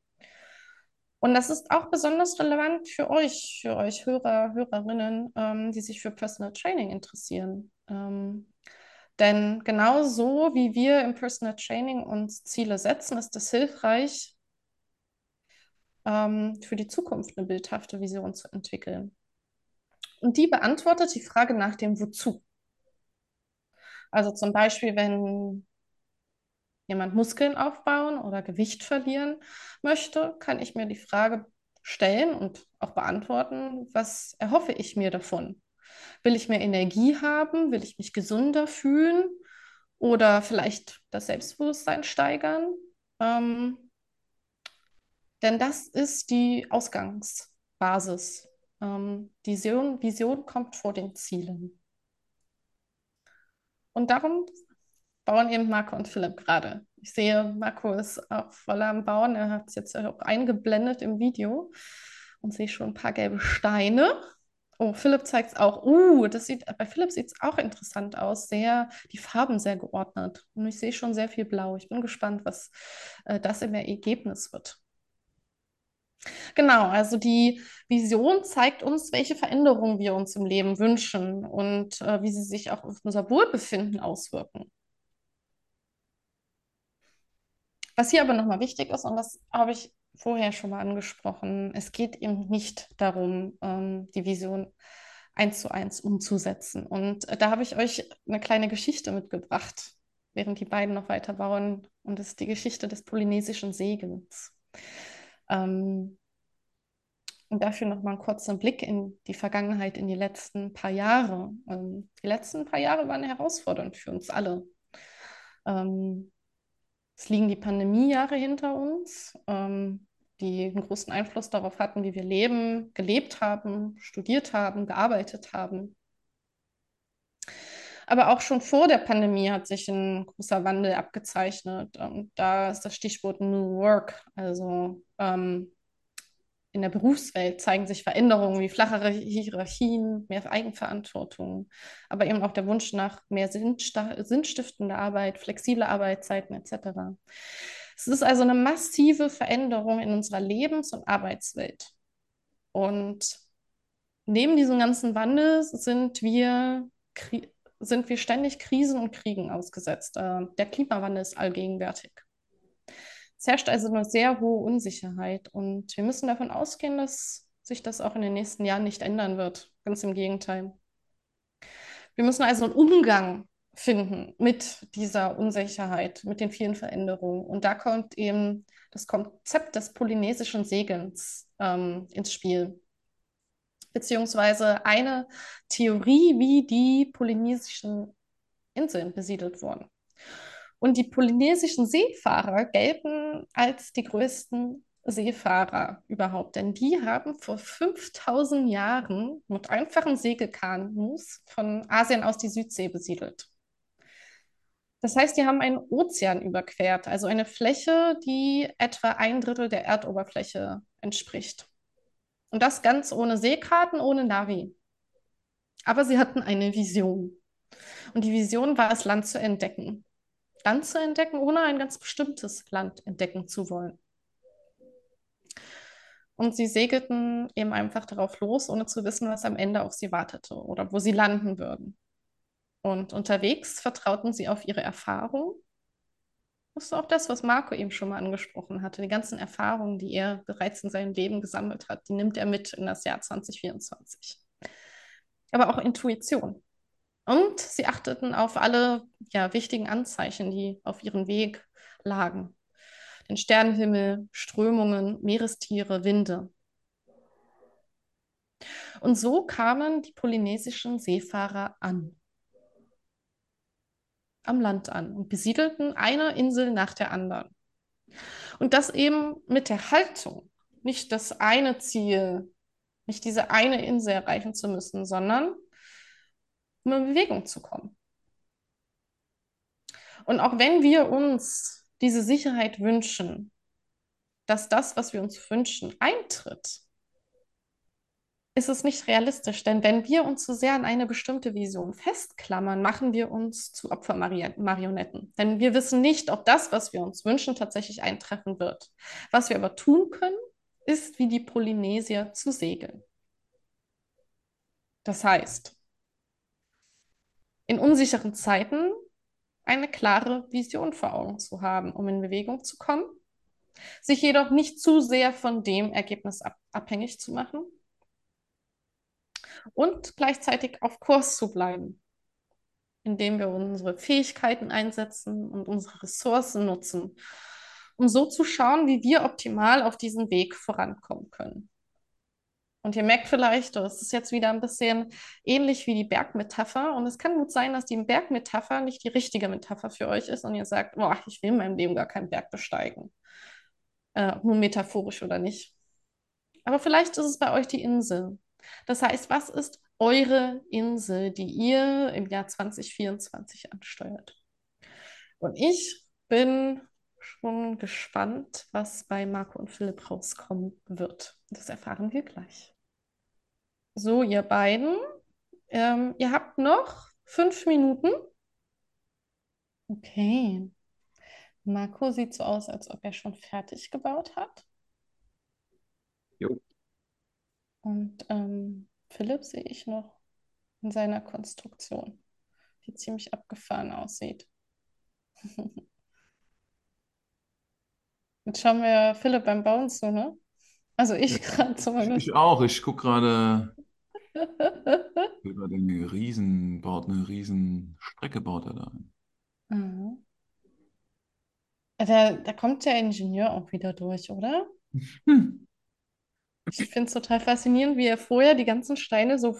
Und das ist auch besonders relevant für euch, für euch Hörer, Hörerinnen, ähm, die sich für Personal Training interessieren. Ähm, denn genauso wie wir im Personal Training uns Ziele setzen, ist es hilfreich, ähm, für die Zukunft eine bildhafte Vision zu entwickeln. Und die beantwortet die Frage nach dem Wozu. Also zum Beispiel, wenn jemand Muskeln aufbauen oder Gewicht verlieren möchte, kann ich mir die Frage stellen und auch beantworten, was erhoffe ich mir davon? Will ich mehr Energie haben? Will ich mich gesünder fühlen? Oder vielleicht das Selbstbewusstsein steigern? Ähm, denn das ist die Ausgangsbasis. Ähm, die Vision, Vision kommt vor den Zielen. Und darum bauen eben Marco und Philipp gerade. Ich sehe, Marco ist voll am Bauen. Er hat es jetzt auch eingeblendet im Video und sehe schon ein paar gelbe Steine. Oh, Philipp zeigt es auch. Uh, das sieht, bei Philipp sieht es auch interessant aus. Sehr, die Farben sehr geordnet. Und ich sehe schon sehr viel Blau. Ich bin gespannt, was äh, das im Ergebnis wird. Genau, also die Vision zeigt uns, welche Veränderungen wir uns im Leben wünschen und äh, wie sie sich auch auf unser Wohlbefinden auswirken. Was hier aber nochmal wichtig ist, und das habe ich vorher schon mal angesprochen, es geht eben nicht darum, ähm, die Vision eins zu eins umzusetzen. Und äh, da habe ich euch eine kleine Geschichte mitgebracht, während die beiden noch weiter bauen. Und das ist die Geschichte des polynesischen Segens. Ähm, und dafür noch mal einen kurzen Blick in die Vergangenheit, in die letzten paar Jahre. Ähm, die letzten paar Jahre waren herausfordernd für uns alle. Ähm, es liegen die Pandemiejahre hinter uns, ähm, die einen großen Einfluss darauf hatten, wie wir leben, gelebt haben, studiert haben, gearbeitet haben. Aber auch schon vor der Pandemie hat sich ein großer Wandel abgezeichnet. Und da ist das Stichwort New Work. Also ähm, in der Berufswelt zeigen sich Veränderungen wie flachere Hierarchien, mehr Eigenverantwortung, aber eben auch der Wunsch nach mehr sinnstiftender Arbeit, flexible Arbeitszeiten etc. Es ist also eine massive Veränderung in unserer Lebens- und Arbeitswelt. Und neben diesem ganzen Wandel sind wir, sind wir ständig Krisen und Kriegen ausgesetzt. Äh, der Klimawandel ist allgegenwärtig. Es herrscht also eine sehr hohe Unsicherheit und wir müssen davon ausgehen, dass sich das auch in den nächsten Jahren nicht ändern wird. Ganz im Gegenteil. Wir müssen also einen Umgang finden mit dieser Unsicherheit, mit den vielen Veränderungen. Und da kommt eben das Konzept des polynesischen Segens ähm, ins Spiel, beziehungsweise eine Theorie, wie die polynesischen Inseln besiedelt wurden. Und die polynesischen Seefahrer gelten als die größten Seefahrer überhaupt, denn die haben vor 5000 Jahren mit einfachen Segelkanus von Asien aus die Südsee besiedelt. Das heißt, die haben einen Ozean überquert, also eine Fläche, die etwa ein Drittel der Erdoberfläche entspricht. Und das ganz ohne Seekarten, ohne Navi. Aber sie hatten eine Vision. Und die Vision war es, Land zu entdecken. Land zu entdecken, ohne ein ganz bestimmtes Land entdecken zu wollen. Und sie segelten eben einfach darauf los, ohne zu wissen, was am Ende auf sie wartete oder wo sie landen würden. Und unterwegs vertrauten sie auf ihre Erfahrung. Das ist auch das, was Marco eben schon mal angesprochen hatte. Die ganzen Erfahrungen, die er bereits in seinem Leben gesammelt hat, die nimmt er mit in das Jahr 2024. Aber auch Intuition. Und sie achteten auf alle ja, wichtigen Anzeichen, die auf ihrem Weg lagen. Den Sternenhimmel, Strömungen, Meerestiere, Winde. Und so kamen die polynesischen Seefahrer an. Am Land an und besiedelten eine Insel nach der anderen. Und das eben mit der Haltung, nicht das eine Ziel, nicht diese eine Insel erreichen zu müssen, sondern um in Bewegung zu kommen. Und auch wenn wir uns diese Sicherheit wünschen, dass das, was wir uns wünschen, eintritt, ist es nicht realistisch. Denn wenn wir uns so sehr an eine bestimmte Vision festklammern, machen wir uns zu Opfermarionetten. Denn wir wissen nicht, ob das, was wir uns wünschen, tatsächlich eintreffen wird. Was wir aber tun können, ist wie die Polynesier zu segeln. Das heißt, in unsicheren Zeiten eine klare Vision vor Augen zu haben, um in Bewegung zu kommen, sich jedoch nicht zu sehr von dem Ergebnis ab abhängig zu machen und gleichzeitig auf Kurs zu bleiben, indem wir unsere Fähigkeiten einsetzen und unsere Ressourcen nutzen, um so zu schauen, wie wir optimal auf diesem Weg vorankommen können. Und ihr merkt vielleicht, das ist jetzt wieder ein bisschen ähnlich wie die Bergmetapher. Und es kann gut sein, dass die Bergmetapher nicht die richtige Metapher für euch ist und ihr sagt, boah, ich will in meinem Leben gar keinen Berg besteigen. Äh, nur metaphorisch oder nicht. Aber vielleicht ist es bei euch die Insel. Das heißt, was ist eure Insel, die ihr im Jahr 2024 ansteuert? Und ich bin schon gespannt, was bei Marco und Philipp rauskommen wird. Das erfahren wir gleich. So, ihr beiden, ähm, ihr habt noch fünf Minuten. Okay. Marco sieht so aus, als ob er schon fertig gebaut hat. Jo. Und ähm, Philipp sehe ich noch in seiner Konstruktion, die ziemlich abgefahren aussieht. Jetzt schauen wir Philipp beim Bauen zu, ne? Also ich gerade zumindest. Ich auch. Ich gucke gerade. über den riesen, baut eine riesen Strecke, baut er da. Mhm. Da, da kommt der Ingenieur auch wieder durch, oder? Hm. Ich finde es total faszinierend, wie er vorher die ganzen Steine so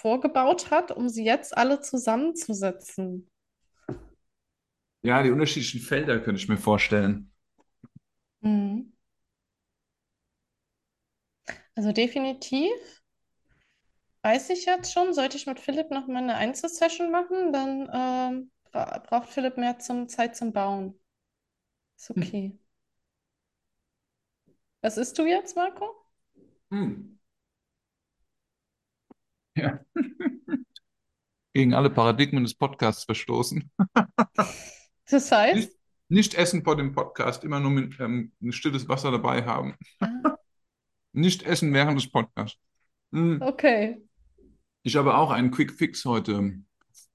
vorgebaut hat, um sie jetzt alle zusammenzusetzen. Ja, die unterschiedlichen Felder könnte ich mir vorstellen. Mhm. Also definitiv weiß ich jetzt schon, sollte ich mit Philipp noch mal eine Einzelsession machen, dann ähm, bra braucht Philipp mehr zum, Zeit zum Bauen. Ist Hm. okay. Was isst du jetzt, Marco? Hm. Ja. Gegen alle Paradigmen des Podcasts verstoßen. Das heißt? Nicht, nicht essen vor dem Podcast, immer nur mit, ähm, ein stilles Wasser dabei haben. Ah, Nicht essen während des Podcasts. Hm. okay. Ich habe auch einen Quick Fix heute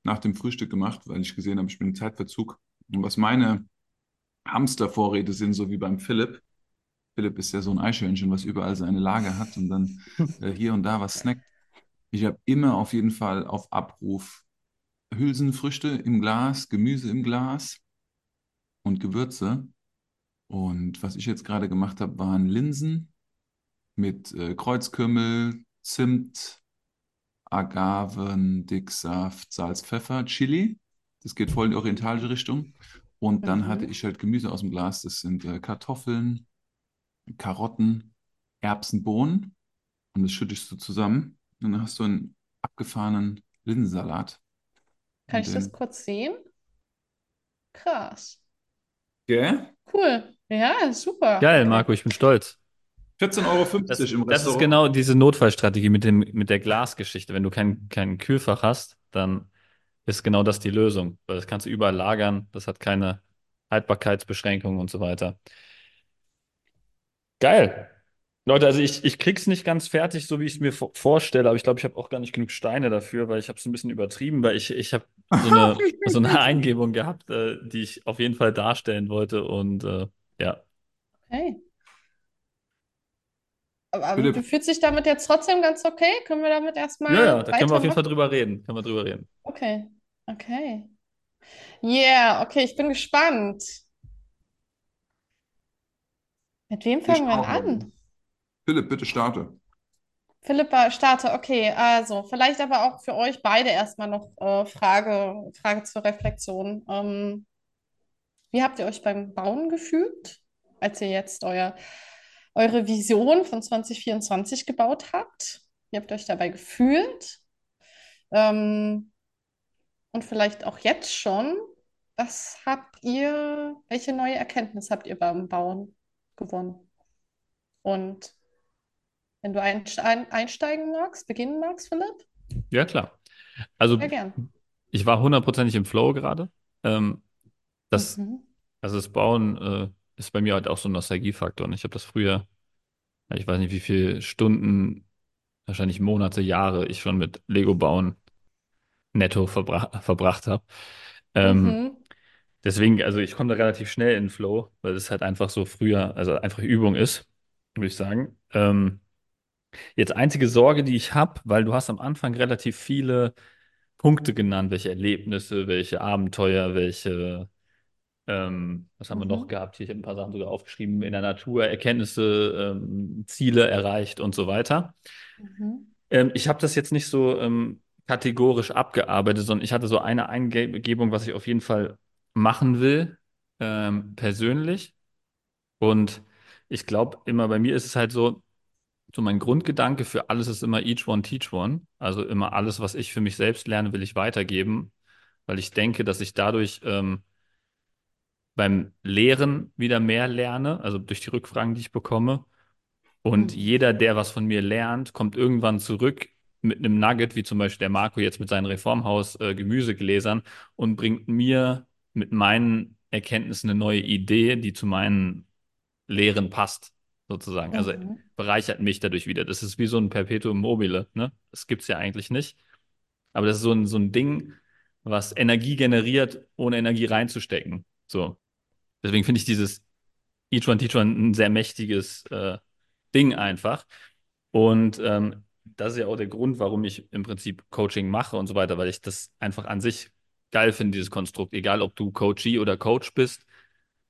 nach dem Frühstück gemacht, weil ich gesehen habe, ich bin im Zeitverzug. Und was meine Hamstervorräte sind, so wie beim Philipp. Philipp ist ja so ein Eichhörnchen, was überall seine Lager hat und dann äh, hier und da was snackt. Ich habe immer auf jeden Fall auf Abruf Hülsenfrüchte im Glas, Gemüse im Glas und Gewürze. Und was ich jetzt gerade gemacht habe, waren Linsen mit äh, Kreuzkümmel, Zimt, Agaven, Dicksaft, Salz, Pfeffer, Chili. Das geht voll in die orientalische Richtung. Und dann hatte Mhm. ich halt Gemüse aus dem Glas. Das sind äh, Kartoffeln, Karotten, Erbsen, Bohnen. Und das schüttest du zusammen. Und dann hast du einen abgefahrenen Linsensalat. Kann Und ich das den, kurz sehen? Krass. gell? Cool. Ja, super. Geil. Marco, ich bin stolz. 14,50 Euro Das, im das ist Restaurant. genau diese Notfallstrategie mit dem, mit der Glasgeschichte. Wenn du kein, kein Kühlfach hast, dann ist genau das die Lösung. Weil das kannst du überall lagern, das hat keine Haltbarkeitsbeschränkungen und so weiter. Geil. Leute, also ich, ich krieg's nicht ganz fertig, so wie ich es mir vo- vorstelle, aber ich glaube, ich habe auch gar nicht genug Steine dafür, weil ich habe es ein bisschen übertrieben, weil ich, ich habe so eine, so eine Eingebung gehabt, äh, die ich auf jeden Fall darstellen wollte. Und äh, ja, Okay. Aber Philipp, du fühlst dich damit jetzt trotzdem ganz okay? Können wir damit ja, erstmal ja, da können wir auf jeden Fall drüber reden. Können wir drüber reden. Okay. Okay. Yeah, okay, ich bin gespannt. Mit wem fangen wir an? Philipp, bitte starte. Philippa, starte. Okay, also vielleicht aber auch für euch beide erstmal noch äh, Frage, Frage zur Reflexion. Ähm, wie habt ihr euch beim Bauen gefühlt, als ihr jetzt euer, eure Vision von 2024 gebaut habt? Wie habt ihr euch dabei gefühlt? Ähm, und vielleicht auch jetzt schon, was habt ihr, welche neue Erkenntnis habt ihr beim Bauen gewonnen? Und wenn du einste- ein- einsteigen magst, beginnen magst, Philipp, Ja, klar. Also ich war hundertprozentig im Flow gerade. Ähm, das, Mhm. also das Bauen äh, ist bei mir halt auch so ein Nostalgiefaktor. Und ich habe das früher, ich weiß nicht, wie viele Stunden, wahrscheinlich Monate, Jahre ich schon mit Lego bauen netto verbra verbracht habe. Ähm, Mhm. deswegen, also ich komme da relativ schnell in den Flow, weil es halt einfach so früher, also einfach Übung ist, würde ich sagen. Ähm, jetzt einzige Sorge, die ich habe, weil du hast am Anfang relativ viele Punkte genannt, welche Erlebnisse, welche Abenteuer, welche, ähm, was haben wir noch Mhm. gehabt? Hier, ich habe ein paar Sachen sogar aufgeschrieben, in der Natur, Erkenntnisse, ähm, Ziele erreicht und so weiter. Mhm. Ähm, ich habe das jetzt nicht so ähm, kategorisch abgearbeitet, sondern ich hatte so eine Eingebung, was ich auf jeden Fall machen will, ähm, persönlich. Und ich glaube, immer bei mir ist es halt so, so mein Grundgedanke für alles ist immer each one teach one. Also immer alles, was ich für mich selbst lerne, will ich weitergeben, weil ich denke, dass ich dadurch ähm, beim Lehren wieder mehr lerne, also durch die Rückfragen, die ich bekomme. Und Mhm. jeder, der was von mir lernt, kommt irgendwann zurück mit einem Nugget, wie zum Beispiel der Marco jetzt mit seinen Reformhaus äh, Gemüsegläsern und bringt mir mit meinen Erkenntnissen eine neue Idee, die zu meinen Lehren passt, sozusagen. Also mhm. Also bereichert mich dadurch wieder. Das ist wie so ein Perpetuum mobile, ne? Das gibt es ja eigentlich nicht. Aber das ist so ein, so ein Ding, was Energie generiert, ohne Energie reinzustecken. So. Deswegen finde ich dieses Each One Teach One ein sehr mächtiges äh, Ding einfach. Und ähm, das ist ja auch der Grund, warum ich im Prinzip Coaching mache und so weiter, weil ich das einfach an sich geil finde, dieses Konstrukt. Egal, ob du Coachee oder Coach bist,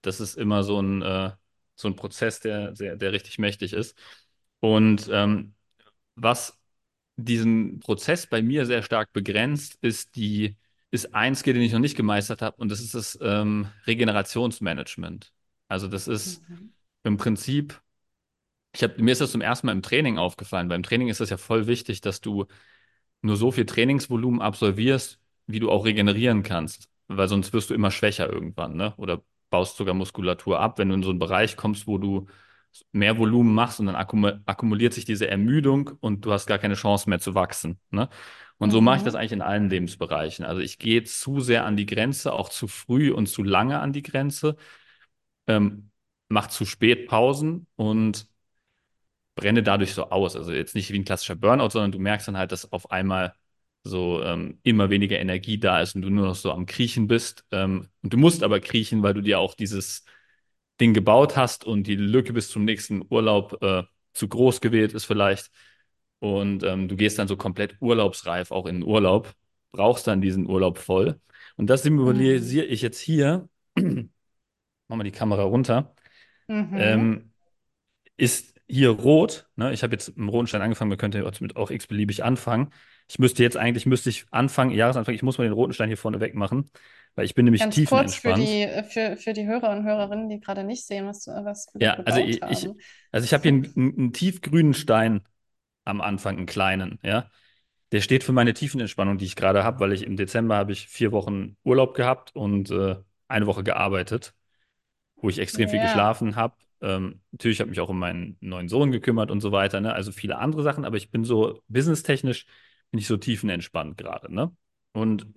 das ist immer so ein, äh, so ein Prozess, der, der, der richtig mächtig ist. Und ähm, was diesen Prozess bei mir sehr stark begrenzt, ist die, ist ein Skill, den ich noch nicht gemeistert habe, und das ist das ähm, Regenerationsmanagement. Also das ist mhm. im Prinzip, ich hab, mir ist das zum ersten Mal im Training aufgefallen. Beim Training ist es ja voll wichtig, dass du nur so viel Trainingsvolumen absolvierst, wie du auch regenerieren kannst, weil sonst wirst du immer schwächer irgendwann, ne? Oder baust sogar Muskulatur ab, wenn du in so einen Bereich kommst, wo du mehr Volumen machst und dann akkumuliert sich diese Ermüdung und du hast gar keine Chance mehr zu wachsen. Ne? Und so mache ich mhm. das eigentlich in allen Lebensbereichen. Also ich gehe zu sehr an die Grenze, auch zu früh und zu lange an die Grenze, ähm, mache zu spät Pausen und brenne dadurch so aus. Also jetzt nicht wie ein klassischer Burnout, sondern du merkst dann halt, dass auf einmal so ähm, immer weniger Energie da ist und du nur noch so am Kriechen bist. Ähm, und du musst aber kriechen, weil du dir auch dieses Ding gebaut hast und die Lücke bis zum nächsten Urlaub äh, zu groß gewählt ist vielleicht. Und ähm, du gehst dann so komplett urlaubsreif auch in den Urlaub, brauchst dann diesen Urlaub voll. Und das symbolisiere mhm. ich jetzt hier. Machen wir die Kamera runter. Mhm. Ähm, ist hier rot. Ne? Ich habe jetzt im roten Stein angefangen, man könnte damit auch x-beliebig anfangen. Ich müsste jetzt eigentlich, müsste ich anfangen, Jahresanfang, ich muss mal den roten Stein hier vorne wegmachen, weil ich bin nämlich Ganz tiefenentspannt. kurz für die, äh, für, für die Hörer und Hörerinnen, die gerade nicht sehen, was, was wir Ja, also ich, ich, also ich habe hier einen, einen tiefgrünen Stein am Anfang, einen kleinen, ja. Der steht für meine Tiefenentspannung, die ich gerade habe, weil ich im Dezember habe ich vier Wochen Urlaub gehabt und äh, eine Woche gearbeitet, wo ich extrem ja. viel geschlafen habe ähm, natürlich habe ich mich auch um meinen neuen Sohn gekümmert und so weiter, ne? Also viele andere Sachen, aber ich bin so businesstechnisch bin ich so tiefenentspannt gerade, ne? Und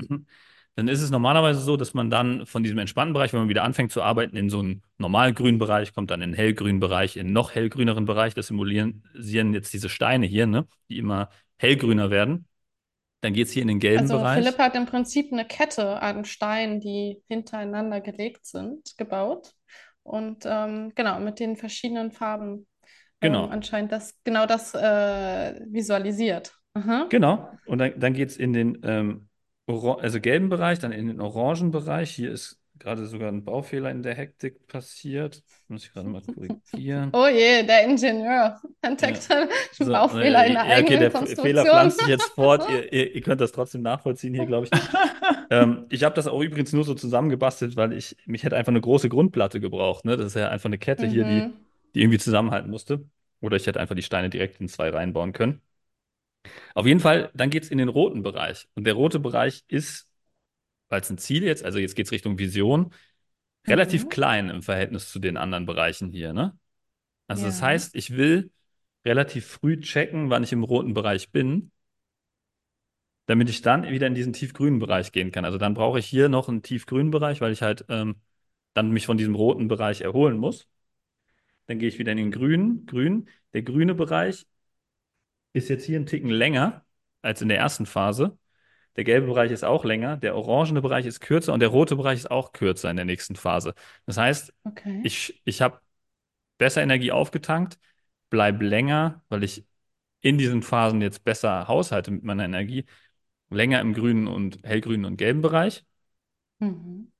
dann ist es normalerweise so, dass man dann von diesem entspannten Bereich, wenn man wieder anfängt zu arbeiten, in so einen normalgrünen Bereich, kommt dann in einen hellgrünen Bereich, in einen noch hellgrüneren Bereich. Das simulieren jetzt diese Steine hier, ne? Die immer hellgrüner werden. Dann geht es hier in den gelben also, Bereich. Philipp hat im Prinzip eine Kette an Steinen, die hintereinander gelegt sind, gebaut. Und ähm, genau, mit den verschiedenen Farben genau. Ähm, anscheinend das, genau das äh, visualisiert. Aha. Genau. Und dann, dann geht es in den ähm, also gelben Bereich, dann in den orangen Bereich. Hier ist gerade sogar ein Baufehler in der Hektik passiert. Muss ich gerade mal korrigieren. Oh je, der Ingenieur entdeckt ja. einen so, Baufehler äh, in der ja, eigenen okay, der Fehler pflanzt sich jetzt fort. ihr, ihr, ihr, könnt das trotzdem nachvollziehen hier, glaube ich. ähm, ich habe das auch übrigens nur so zusammengebastelt, weil ich mich hätte einfach eine große Grundplatte gebraucht. Ne? Das ist ja einfach eine Kette mhm. hier, die, mhm. die irgendwie zusammenhalten musste. Oder ich hätte einfach die Steine direkt in zwei reinbauen können. Auf jeden Fall, dann geht es in den roten Bereich. Und der rote Bereich ist weil es ein Ziel jetzt, also jetzt geht es Richtung Vision, relativ mhm. klein im Verhältnis zu den anderen Bereichen hier, ne? Also ja. das heißt, ich will relativ früh checken, wann ich im roten Bereich bin, damit ich dann wieder in diesen tiefgrünen Bereich gehen kann. Also dann brauche ich hier noch einen tiefgrünen Bereich, weil ich halt ähm, dann mich von diesem roten Bereich erholen muss. Dann gehe ich wieder in den grünen, grün. Der grüne Bereich ist jetzt hier einen Ticken länger als in der ersten Phase. Der gelbe Bereich ist auch länger, der orangene Bereich ist kürzer und der rote Bereich ist auch kürzer in der nächsten Phase. Das heißt, okay. ich, ich habe besser Energie aufgetankt, bleibe länger, weil ich in diesen Phasen jetzt besser haushalte mit meiner Energie, länger im grünen und hellgrünen und gelben Bereich mhm.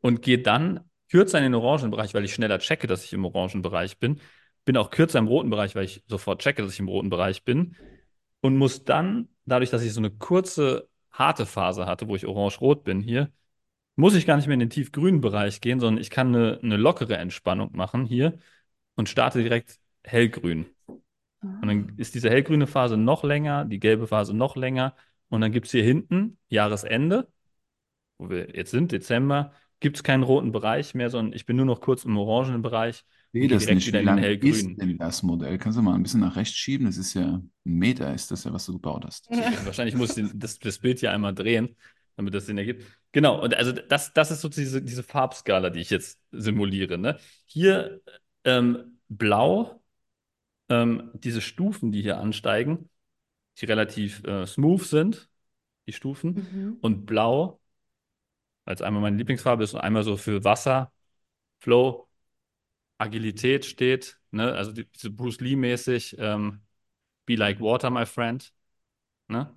und gehe dann kürzer in den orangen Bereich, weil ich schneller checke, dass ich im orangen Bereich bin. Bin auch kürzer im roten Bereich, weil ich sofort checke, dass ich im roten Bereich bin. Und muss dann, dadurch, dass ich so eine kurze harte Phase hatte, wo ich orange-rot bin hier, muss ich gar nicht mehr in den tiefgrünen Bereich gehen, sondern ich kann eine, eine lockere Entspannung machen hier und starte direkt hellgrün. Und dann ist diese hellgrüne Phase noch länger, die gelbe Phase noch länger. Und dann gibt es hier hinten Jahresende, wo wir jetzt sind, Dezember, gibt es keinen roten Bereich mehr, sondern ich bin nur noch kurz im orangenen Bereich sehe das nicht. Wie lang ist denn das Modell? Kannst du mal ein bisschen nach rechts schieben? Das ist ja ein Meter, ist das ja, was du gebaut hast. Wahrscheinlich muss ich das, das Bild ja einmal drehen, damit das Sinn ergibt. Genau, und also das, das ist so diese, diese Farbskala, die ich jetzt simuliere. Ne? Hier ähm, blau, ähm, diese Stufen, die hier ansteigen, die relativ äh, smooth sind, die Stufen, mhm. und blau, als einmal meine Lieblingsfarbe ist und einmal so für Wasser, Flow, Agilität steht, ne? also die, diese Bruce Lee-mäßig, ähm, Be like water, my friend. Ne?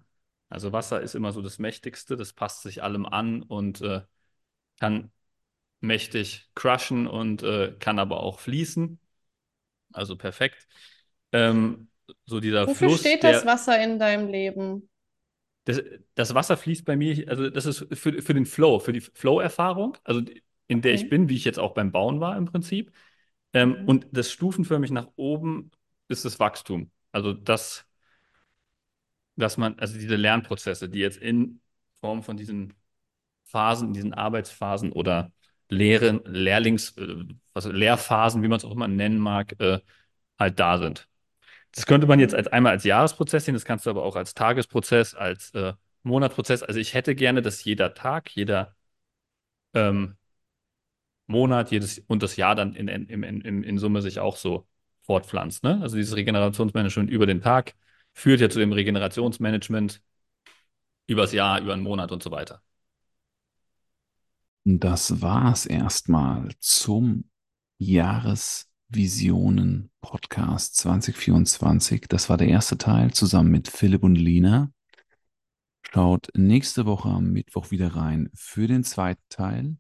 Also Wasser ist immer so das Mächtigste, das passt sich allem an und äh, kann mächtig crushen und äh, kann aber auch fließen. Also perfekt. Ähm, so dieser Wofür Fluss, steht das Wasser in deinem Leben? Das, das, Wasser fließt bei mir, also das ist für, für den Flow, für die Flow-Erfahrung, also in der okay. ich bin, wie ich jetzt auch beim Bauen war im Prinzip. Ähm, mhm. Und das stufenförmig nach oben ist das Wachstum. Also das, dass man, also diese Lernprozesse, die jetzt in Form von diesen Phasen, diesen Arbeitsphasen oder Lehren, Lehrlings, äh, also Lehrphasen, wie man es auch immer nennen mag, äh, halt da sind. Das könnte man jetzt als einmal als Jahresprozess sehen, das kannst du aber auch als Tagesprozess, als äh, Monatprozess. Also ich hätte gerne, dass jeder Tag, jeder ähm, Monat, jedes und das Jahr dann in, in, in, in Summe sich auch so fortpflanzt. Ne? Also dieses Regenerationsmanagement über den Tag führt ja zu dem Regenerationsmanagement übers Jahr, über einen Monat und so weiter. Das war es erstmal zum Jahresvisionen Podcast 2024. Das war der erste Teil zusammen mit Philipp und Lina. Schaut nächste Woche am Mittwoch wieder rein für den zweiten Teil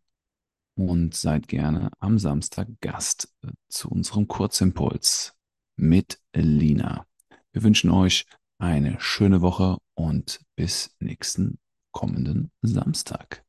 und seid gerne am Samstag Gast äh, zu unserem Kurzimpuls mit Lina. Wir wünschen euch eine schöne Woche und bis nächsten kommenden Samstag.